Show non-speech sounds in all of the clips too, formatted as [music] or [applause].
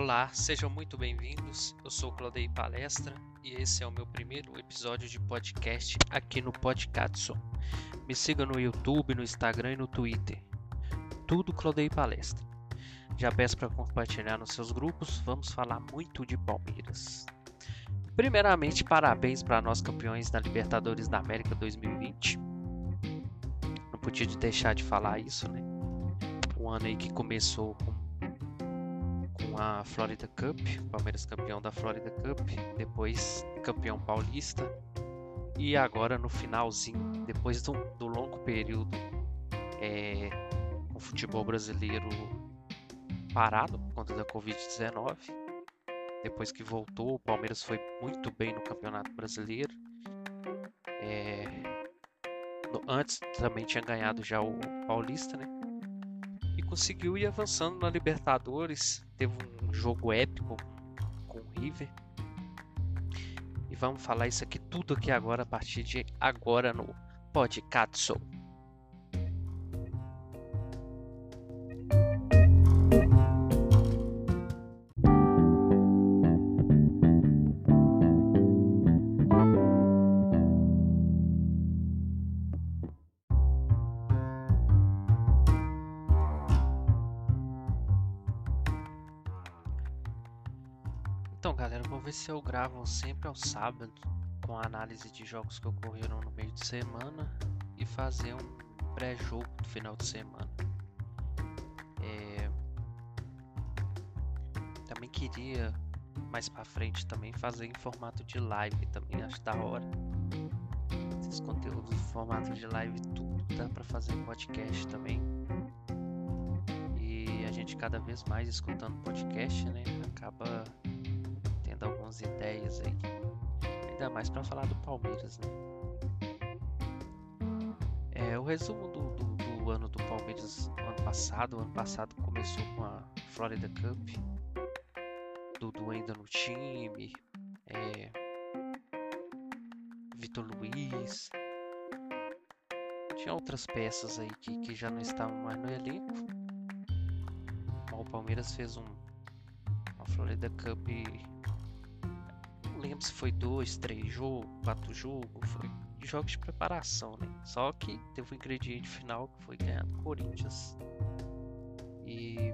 Olá, sejam muito bem-vindos. Eu sou Claudei Palestra e esse é o meu primeiro episódio de podcast aqui no Podcatson. Me siga no YouTube, no Instagram e no Twitter. Tudo Claudei Palestra. Já peço para compartilhar nos seus grupos, vamos falar muito de Palmeiras. Primeiramente, parabéns para nós campeões da Libertadores da América 2020. Não podia deixar de falar isso, né? Um ano aí que começou com a Florida Cup, Palmeiras campeão da Florida Cup, depois campeão paulista e agora no finalzinho, depois do, do longo período é, o futebol brasileiro parado por conta da Covid-19, depois que voltou, o Palmeiras foi muito bem no Campeonato Brasileiro. É, no, antes também tinha ganhado já o Paulista, né? Conseguiu ir avançando na Libertadores. Teve um jogo épico com o River. E vamos falar isso aqui tudo aqui agora, a partir de agora no Podcast. Então, galera, vou ver se eu gravo sempre ao sábado com a análise de jogos que ocorreram no meio de semana e fazer um pré-jogo do final de semana. É... Também queria mais para frente também fazer em formato de live também, acho da hora. Esses conteúdos em formato de live tudo dá para fazer podcast também. E a gente cada vez mais escutando podcast, né, acaba algumas ideias aí. Ainda mais para falar do Palmeiras, né? É, o resumo do, do, do, ano do Palmeiras ano passado. O ano passado começou com a Florida Cup. Dudu ainda no time. É, Vitor Luiz. Tinha outras peças aí que, que já não estavam mais no elenco. O Palmeiras fez um, uma Florida Cup lembro se foi dois, três jogos, quatro jogos, foi jogos de preparação, né? Só que teve um ingrediente final que foi ganhar do Corinthians. E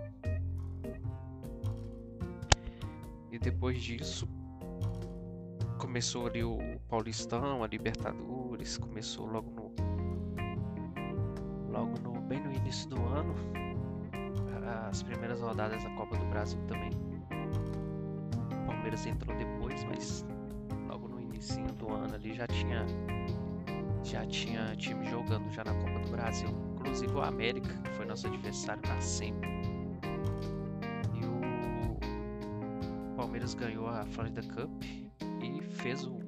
e depois disso começou ali o Paulistão, a Libertadores, começou logo no logo no bem no início do ano as primeiras rodadas da Copa do Brasil também. Palmeiras entrou depois mas logo no início do ano ali já tinha já tinha time jogando já na Copa do Brasil, inclusive o América, que foi nosso adversário na sempre. E o Palmeiras ganhou a Florida Cup e fez o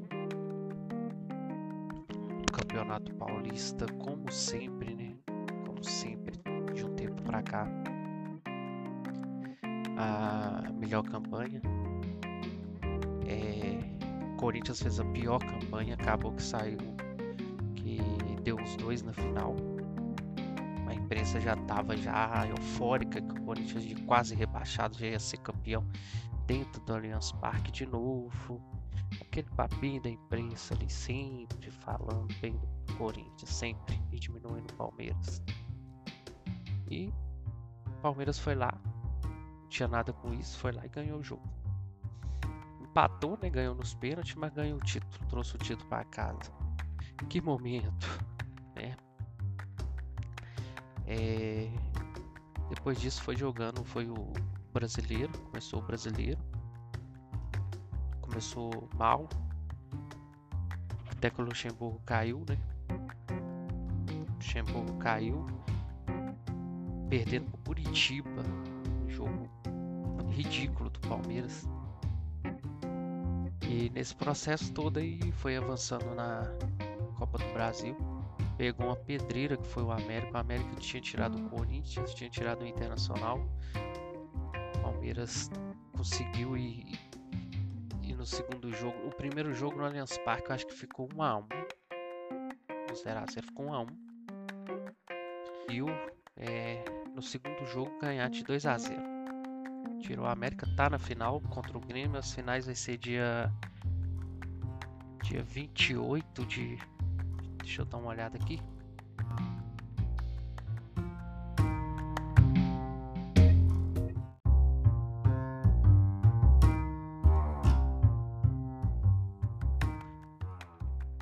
Campeonato Paulista como sempre, né? Como sempre, de um tempo para cá. A melhor campanha Corinthians fez a pior campanha, acabou que saiu, que deu os dois na final. A imprensa já estava já eufórica que o Corinthians de quase rebaixado já ia ser campeão dentro do Allianz Parque de novo. Aquele papinho da imprensa ali sempre falando bem do Corinthians, sempre e diminuindo o Palmeiras. E o Palmeiras foi lá, não tinha nada com isso, foi lá e ganhou o jogo empatou, né? Ganhou nos pênaltis, mas ganhou o título, trouxe o título para casa. Que momento, [laughs] né? É... Depois disso foi jogando, foi o brasileiro, começou o brasileiro, começou mal, até que o Luxemburgo caiu, né? Luxemburgo caiu, perdendo pro Curitiba, um jogo ridículo do Palmeiras. E nesse processo todo aí foi avançando na Copa do Brasil. Pegou uma pedreira que foi o América. O América tinha tirado o Corinthians, tinha tirado o Internacional. O Palmeiras conseguiu ir, ir no segundo jogo. O primeiro jogo no Allianz Parque eu acho que ficou 1 a 1 No 0 a 0 ficou 1 a 1 E o, é, no segundo jogo ganhar de 2 a 0 Tirou a América, tá na final contra o Grêmio. As finais vai ser dia. Dia 28 de. Deixa eu dar uma olhada aqui.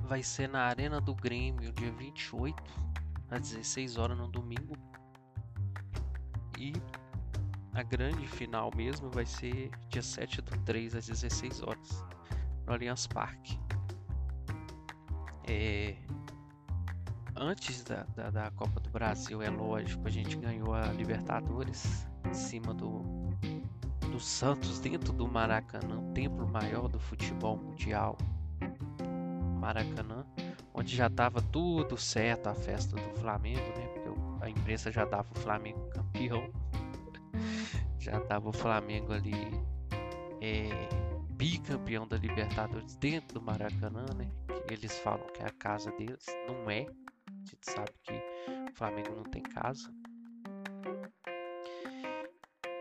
Vai ser na Arena do Grêmio, dia 28, às 16 horas no domingo. E a grande final mesmo vai ser dia 7 do 3 às 16 horas no Allianz Parque. É... Antes da, da, da, Copa do Brasil, é lógico, a gente ganhou a Libertadores em cima do, do Santos dentro do Maracanã, templo maior do futebol mundial. Maracanã, onde já estava tudo certo a festa do Flamengo, né? Porque a imprensa já dava o Flamengo campeão já tava o Flamengo ali é, bicampeão da Libertadores dentro do Maracanã, né? Que eles falam que é a casa deles, não é. A gente sabe que o Flamengo não tem casa.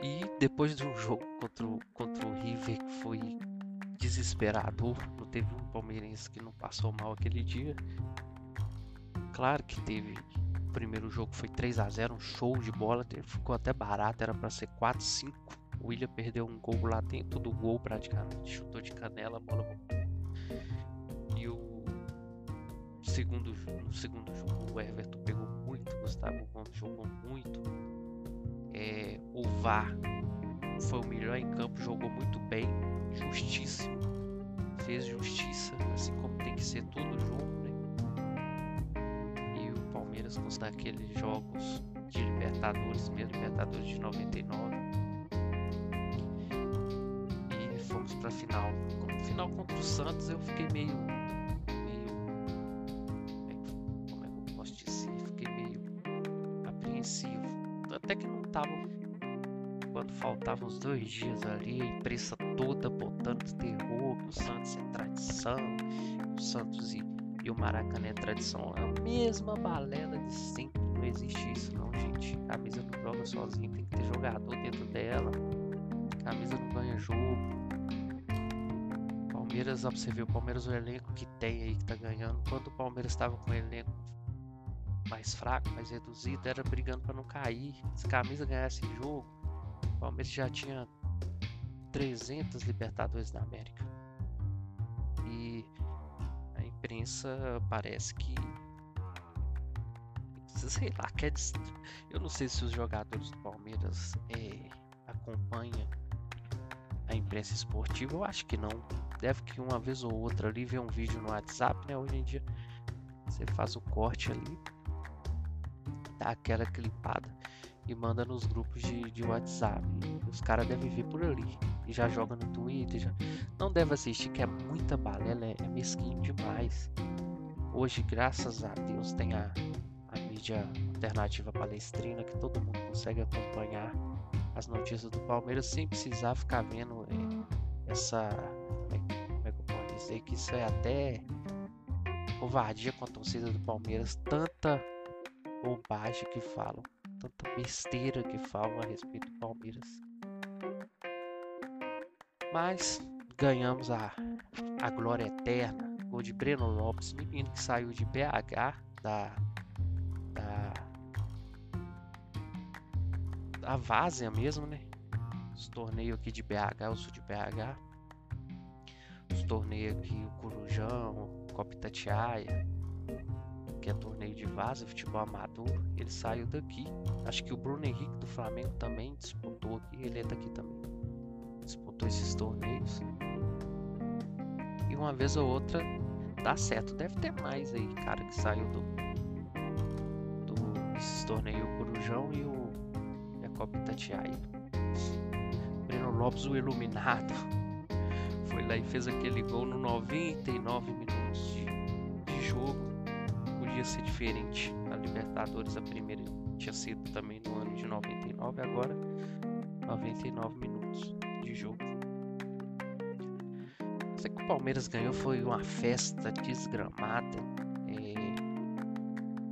E depois de um jogo contra o, contra o River que foi desesperador, não teve um palmeirense que não passou mal aquele dia. Claro que teve primeiro jogo foi 3 a 0 um show de bola, ficou até barato, era para ser 4 5 O William perdeu um gol lá dentro do gol praticamente, chutou de canela, bola E o segundo, no segundo jogo o Everton pegou muito, Gustavo Gomes jogou muito. É, o VAR foi o melhor em campo, jogou muito bem, justíssimo, fez justiça, assim como tem que ser todo jogo mesmos daqueles jogos de Libertadores, mesmo Libertadores de 99. E fomos para a final. No final contra o Santos eu fiquei meio. meio. Como é que eu posso dizer? Fiquei meio apreensivo. Até que não tava. Quando faltavam os dois dias ali, a imprensa o Maracanã é tradição. É a mesma balela de sempre. Não existe isso não, gente. Camisa não joga sozinha, tem que ter jogador dentro dela. Camisa não ganha jogo. Palmeiras, ó, você o Palmeiras o elenco que tem aí que tá ganhando. Quando o Palmeiras estava com o elenco mais fraco, mais reduzido, era brigando para não cair. Se camisa ganhasse jogo, o Palmeiras já tinha 300 Libertadores da América. Imprensa parece que sei lá, quer eu não sei se os jogadores do Palmeiras é, acompanham a imprensa esportiva, eu acho que não. Deve que uma vez ou outra ali ver um vídeo no WhatsApp, né? Hoje em dia você faz o corte ali, dá aquela clipada e manda nos grupos de, de WhatsApp. Os caras devem ver por ali já joga no Twitter. Já... Não deve assistir, que é muita balela, é, é mesquinho demais. Hoje, graças a Deus, tem a, a mídia alternativa palestrina que todo mundo consegue acompanhar as notícias do Palmeiras sem precisar ficar vendo é, essa. Como é, como é que eu posso dizer? Que isso é até covardia com a torcida do Palmeiras. Tanta bobagem que falam, tanta besteira que falam a respeito do Palmeiras. Mas ganhamos a, a glória eterna. Gol de Breno Lopes, menino que saiu de BH, da, da, da Várzea mesmo, né? Os torneios aqui de BH, eu sou de BH. Os torneios aqui, o Corujão, Copa Itatiaia, que é torneio de vaza, futebol amador, ele saiu daqui. Acho que o Bruno Henrique do Flamengo também disputou aqui, ele é daqui também disputou esses torneios. E uma vez ou outra dá certo. Deve ter mais aí, cara, que saiu do, do esses torneios, o Corujão e o a Copa Itatiaia. Breno Lopes, o iluminado, [laughs] foi lá e fez aquele gol no 99 minutos de, de jogo. Podia ser diferente. A Libertadores, a primeira tinha sido também no ano de 99, agora 99 minutos jogo. Sei que o Palmeiras ganhou foi uma festa desgramada. É...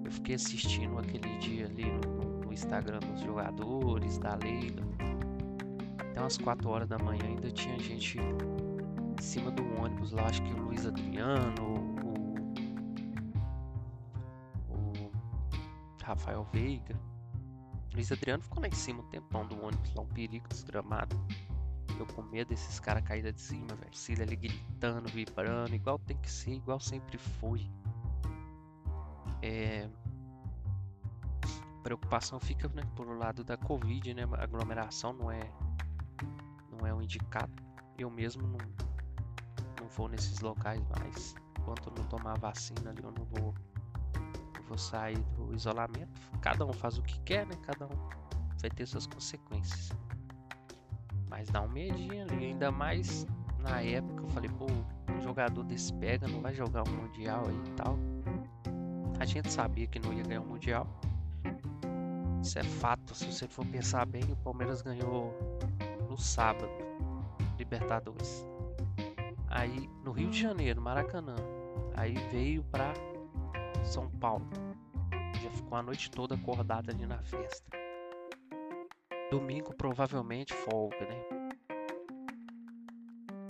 Eu fiquei assistindo aquele dia ali no, no Instagram dos jogadores, da Leila. até umas 4 horas da manhã ainda tinha gente em cima do ônibus lá, acho que o Luiz Adriano, o, o Rafael Veiga. Luiz Adriano ficou lá em cima um tempão do ônibus, lá um perigo desgramado. Eu com medo desses caras caírem de cima, velho. Cília ali gritando, vibrando, igual tem que ser, igual sempre foi. É... Preocupação fica né, por o lado da Covid, né? A aglomeração não é, não é um indicado. Eu mesmo não, não vou nesses locais mais. Enquanto não tomar vacina ali, eu não vou, vou sair do isolamento. Cada um faz o que quer, né? Cada um vai ter suas consequências. Mas dá um medinho ali, ainda mais na época eu falei, pô, um jogador desse pega, não vai jogar um mundial aí e tal. A gente sabia que não ia ganhar o um mundial. Isso é fato, se você for pensar bem, o Palmeiras ganhou no sábado, Libertadores. Aí no Rio de Janeiro, Maracanã. Aí veio pra São Paulo. Já ficou a noite toda acordado ali na festa. Domingo provavelmente folga, né?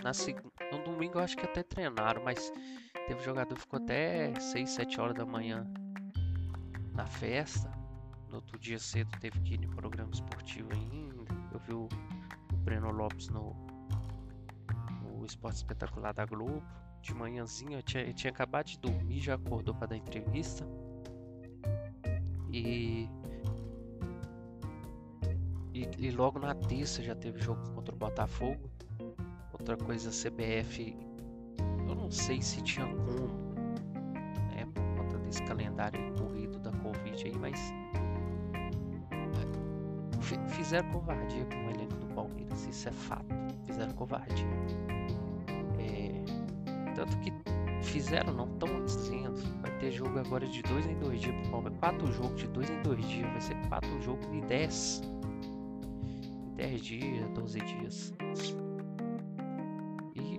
Na seg... No domingo eu acho que até treinaram, mas teve jogador que ficou até 6, 7 horas da manhã na festa. No outro dia cedo teve que ir no programa esportivo ainda. Eu vi o, o Breno Lopes no, no Esporte Espetacular da Globo. De manhãzinha eu tinha, eu tinha acabado de dormir, já acordou para dar entrevista. E e, logo na terça já teve jogo contra o Botafogo. Outra coisa, CBF, eu não sei se tinha como, né, por conta desse calendário corrido da Covid aí, mas fizeram covardia com o elenco do Palmeiras, isso é fato. Fizeram covardia. É, tanto que fizeram, não estão dizendo. Vai ter jogo agora de dois em dois dias pro Palmeiras. Quatro jogos de dois em dois dias. Vai ser quatro jogos de dez 10 dias, 12 dias. E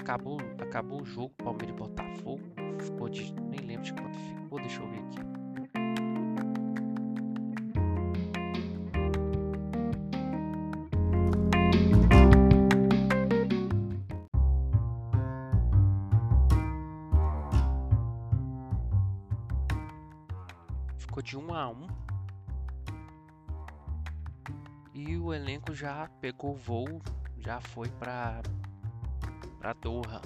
acabou, acabou o jogo, Palmeiras e Botafogo. Ficou de. Nem lembro de quanto ficou, deixa eu ver aqui. Ficou de 1 a 1 e o elenco já pegou voo, já foi para para Doha.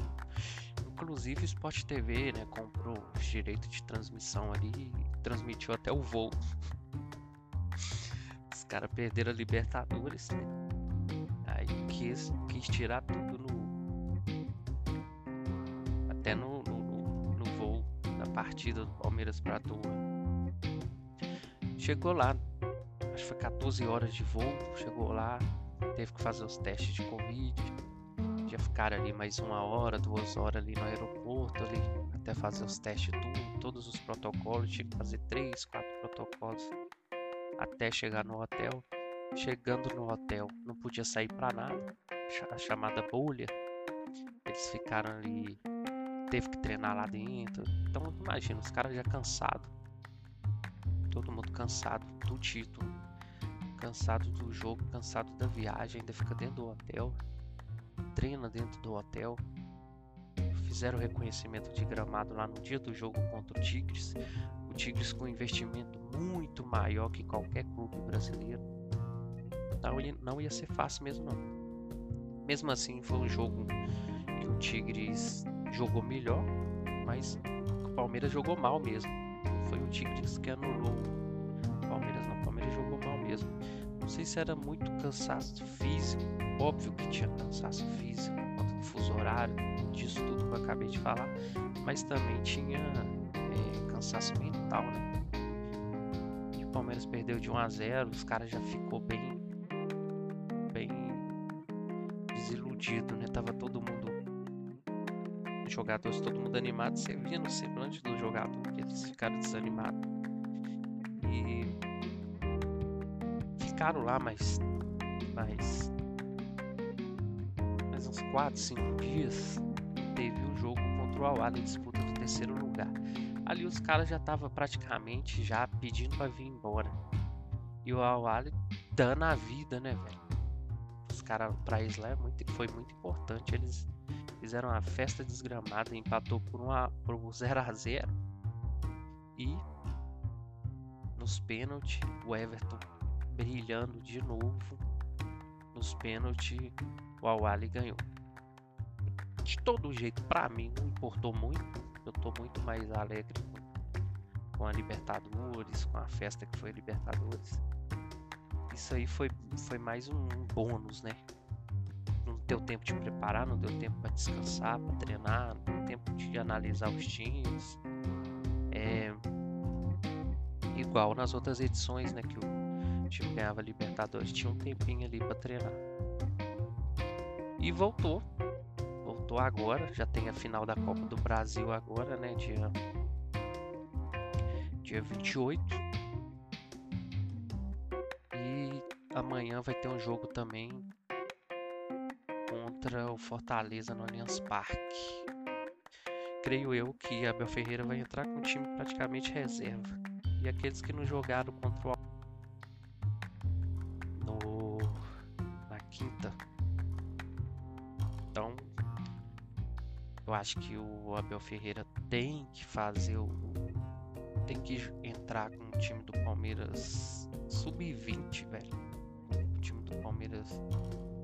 Inclusive o Sport TV, né, comprou os direitos de transmissão ali e transmitiu até o voo. [laughs] Os caras perderam a Libertadores, né? Aí quis, quis tirar tudo no até no, no, no voo da partida do Palmeiras para Doha. Chegou lá, 14 horas de voo, chegou lá, teve que fazer os testes de Covid, já ficaram ali mais uma hora, duas horas ali no aeroporto, ali, até fazer os testes tudo, todos os protocolos, tinha que fazer três, quatro protocolos até chegar no hotel. Chegando no hotel, não podia sair para nada, a chamada bolha. Eles ficaram ali, teve que treinar lá dentro. Então imagina, os caras já cansados, todo mundo cansado do título cansado do jogo, cansado da viagem, ainda fica dentro do hotel, treina dentro do hotel. Fizeram reconhecimento de gramado lá no dia do jogo contra o Tigres. O Tigres com um investimento muito maior que qualquer clube brasileiro. Não ia, não ia ser fácil mesmo não. Mesmo assim foi um jogo que o Tigres jogou melhor, mas o Palmeiras jogou mal mesmo. Foi o Tigres que anulou sei se era muito cansaço físico, óbvio que tinha cansaço físico, conta do fuso horário, disso tudo que eu acabei de falar, mas também tinha é, cansaço mental, né? E o Palmeiras perdeu de 1 a 0, os caras já ficou bem, bem desiludido, né? Tava todo mundo jogadores, todo mundo animado, você via no semblante do jogador que eles ficaram desanimados. Ficaram lá mais, mais, mais uns 4, 5 dias. Teve o jogo contra o Awali, disputa do terceiro lugar. Ali os caras já estavam praticamente já pedindo para vir embora. E o Awali dando a vida, né, velho? caras, pra eles lá é muito, foi muito importante. Eles fizeram uma festa desgramada, empatou por, uma, por [laughs] 0 a 0 E nos pênaltis, o Everton brilhando de novo. Nos pênaltis, o Awali ganhou. De todo jeito, pra mim, não importou muito. Eu tô muito mais alegre com, a Libertadores, com a festa que foi a Libertadores. Isso aí foi, foi mais um bônus, né? Não deu tempo de preparar, não deu tempo para descansar, para treinar, não deu tempo de analisar os times. É, igual nas outras edições, né? Que o time ganhava Libertadores, tinha um tempinho ali para treinar. E voltou. Voltou agora, já tem a final da Copa do Brasil agora, né? Dia, dia 28. E amanhã vai ter um jogo também contra o Fortaleza no Allianz Parque. Creio eu que Abel Ferreira vai entrar com o time praticamente reserva e aqueles que não jogaram contra o acho que o Abel Ferreira tem que fazer o tem que entrar com o time do Palmeiras sub-20, velho. O time do Palmeiras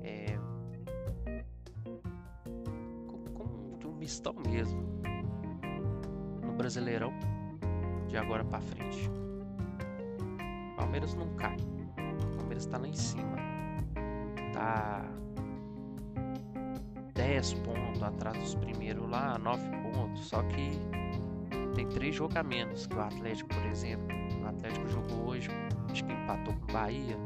é como, um mistão mesmo no Brasileirão de agora para frente. Palmeiras não cai. Palmeiras tá lá em cima. Tá 10 pontos atrás dos primeiros lá, 9 pontos. Só que tem três jogamentos que o Atlético, por exemplo. O Atlético jogou hoje, acho que empatou com o Bahia.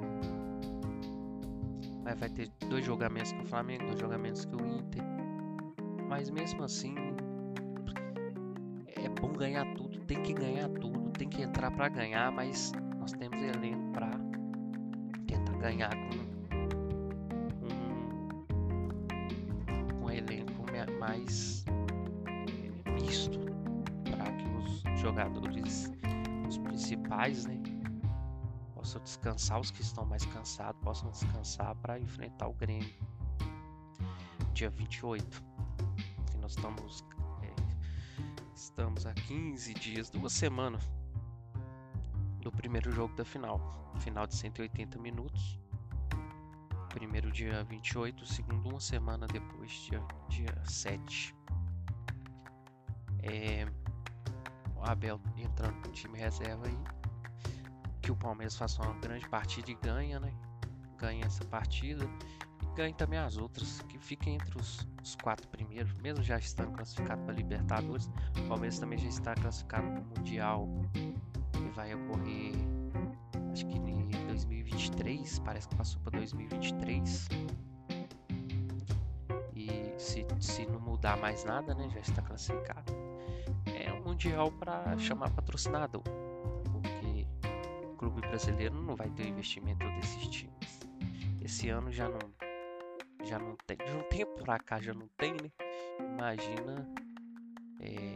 Mas vai ter dois jogamentos que o Flamengo, dois jogamentos que o Inter. Mas mesmo assim, é bom ganhar tudo, tem que ganhar tudo, tem que entrar para ganhar, mas nós temos elenco para tentar ganhar com jogadores, os principais, né, possam descansar, os que estão mais cansados possam descansar para enfrentar o Grêmio dia 28. Que nós estamos Estamos a 15 dias, duas semanas do primeiro jogo da final. Final de 180 minutos. Primeiro dia 28, segundo uma semana depois, dia, dia 7. É, Abel entrando no time reserva aí. Que o Palmeiras faça uma grande partida e ganha, né? Ganha essa partida ganhe também as outras, que fiquem entre os, os quatro primeiros, mesmo já estando classificado para Libertadores. O Palmeiras também já está classificado para o Mundial, que vai ocorrer, acho que em 2023, parece que passou para 2023. E se, se não mudar mais nada, né, já está classificado. Mundial para chamar patrocinador, porque o clube brasileiro não vai ter o investimento desses times. Esse ano já não já não tem. De um tempo pra cá já não tem, né? Imagina é,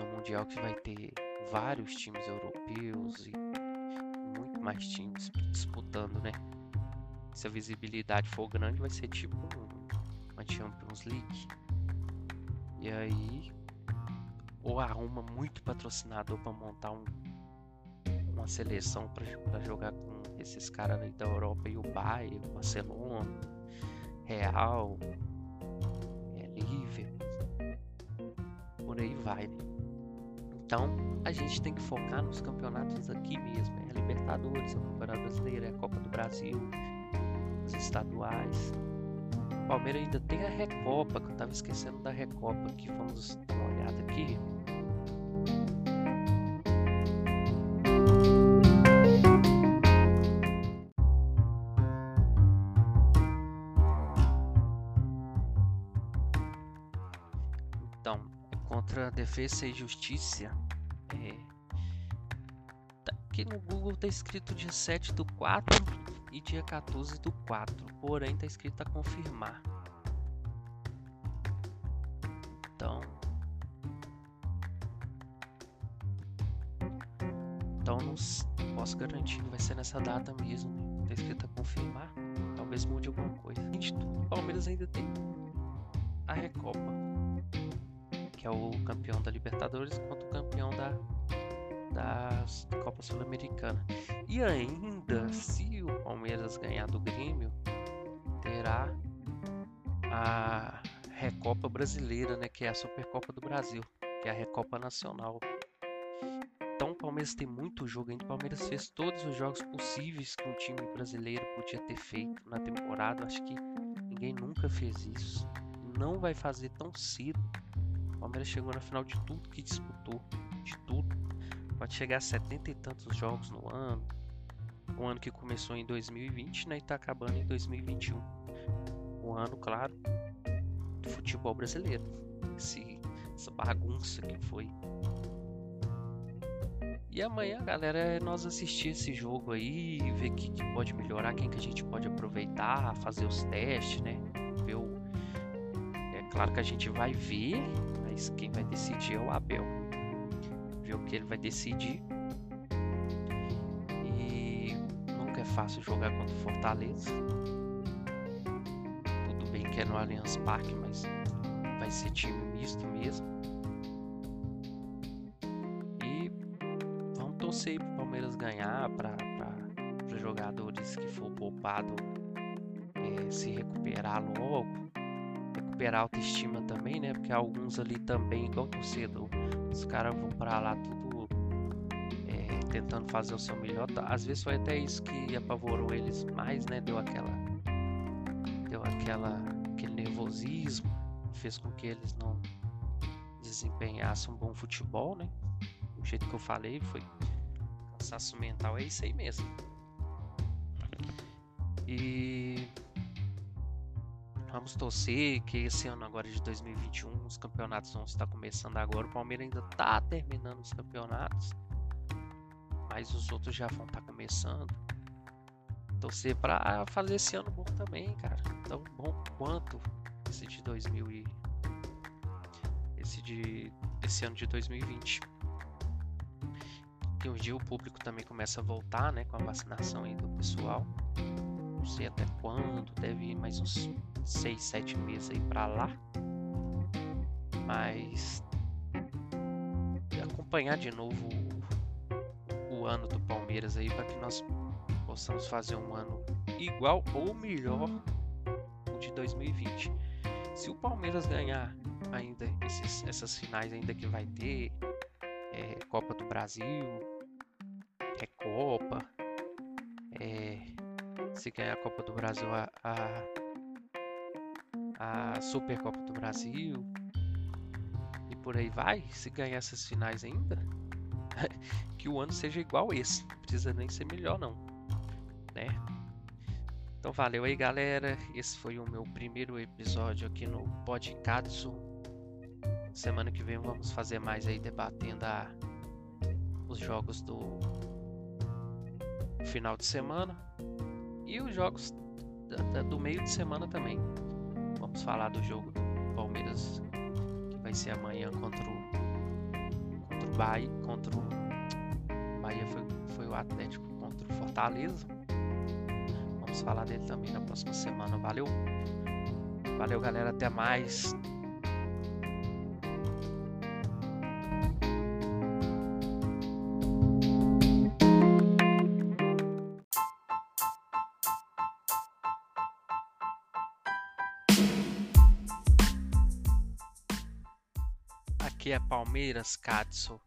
no Mundial que vai ter vários times europeus e muito mais times disputando, né? Se a visibilidade for grande, vai ser tipo uma Champions League. E aí, ou arruma muito patrocinador para montar um, uma seleção para jogar com esses caras da Europa e o Bayern, Barcelona Real, é Liverpool, por aí vai, né? Então a gente tem que focar nos campeonatos aqui mesmo, é a Libertadores, é o Campeonato Brasileiro, é a Copa do Brasil, os estaduais. O Palmeiras ainda tem a Recopa, que eu tava esquecendo da Recopa aqui, vamos dar uma olhada aqui. Contra Defesa e Justiça. É, tá, aqui no Google tá escrito dia 7 do 4 e dia 14 do 4, porém tá escrito a confirmar. Então. Então não posso garantir vai ser nessa data mesmo. Né? Tá escrito a confirmar. Talvez mude alguma coisa. Tudo, o Palmeiras ainda tem a Recopa, que é o campeão da Libertadores contra o campeão da, da Copa Sul-Americana. E ainda, se o Palmeiras ganhar do Grêmio, terá a Recopa Brasileira, né, que é a Supercopa do Brasil, que é a Recopa Nacional. Então o Palmeiras tem muito jogo ainda. O Palmeiras fez todos os jogos possíveis que um time brasileiro podia ter feito na temporada. Acho que ninguém nunca fez isso. Não vai fazer tão cedo. O Palmeiras chegou na final de tudo que disputou. De tudo. Pode chegar a 70 e tantos jogos no ano. Um ano que começou em 2020 né, e está acabando em 2021. Um ano, claro, do futebol brasileiro. Esse, essa bagunça que foi e amanhã, galera, é nós assistir esse jogo aí, ver o que, que, pode melhorar, quem que a gente pode aproveitar, fazer os testes, né? Ver o... É claro que a gente vai ver, mas quem vai decidir é o Abel. Ver o que ele vai decidir. E nunca é fácil jogar contra o Fortaleza. Tudo bem que é no Allianz Parque, mas vai ser time misto mesmo. Torcer para o Palmeiras ganhar, para os jogadores que for poupado é, se recuperar logo, recuperar a autoestima também, né? Porque alguns ali também, igual torcedor, os caras vão para lá tudo é, tentando fazer o seu melhor. Às vezes foi até isso que apavorou eles mais, né? Deu aquela, deu aquela, aquele nervosismo, fez com que eles não desempenhassem um bom futebol, né? Do jeito que eu falei, foi cansaço mental é isso aí mesmo. E vamos torcer que esse ano agora de 2021 os campeonatos vão estar começando agora. O Palmeiras ainda está terminando os campeonatos, mas os outros já vão estar começando. Torcer para fazer esse ano bom também, cara. Tão bom quanto esse de 2000 e esse de esse ano de 2020 que dia o público também começa a voltar, né, com a vacinação aí do pessoal. Não sei até quando, deve ir mais uns 6, 7 meses aí para lá. Mas acompanhar de novo o, o ano do Palmeiras aí para que nós possamos fazer um ano igual ou melhor o de 2020. Se o Palmeiras ganhar ainda esses, essas finais ainda que vai ter, é, Copa do Brasil, Recopa, é, se ganhar a Copa do Brasil, a, a, a Supercopa do Brasil e por aí vai, se ganhar essas finais ainda, [laughs] que o ano seja igual esse, não precisa nem ser melhor não, né? Então valeu aí galera, esse foi o meu primeiro episódio aqui no Podcast. Semana que vem vamos fazer mais aí debatendo a, os jogos do final de semana e os jogos do meio de semana também. Vamos falar do jogo do Palmeiras que vai ser amanhã contra o contra o Bahia, contra o Bahia foi, foi o Atlético contra o Fortaleza. Vamos falar dele também na próxima semana. Valeu. Valeu, galera, até mais. Palmeiras, Katsu.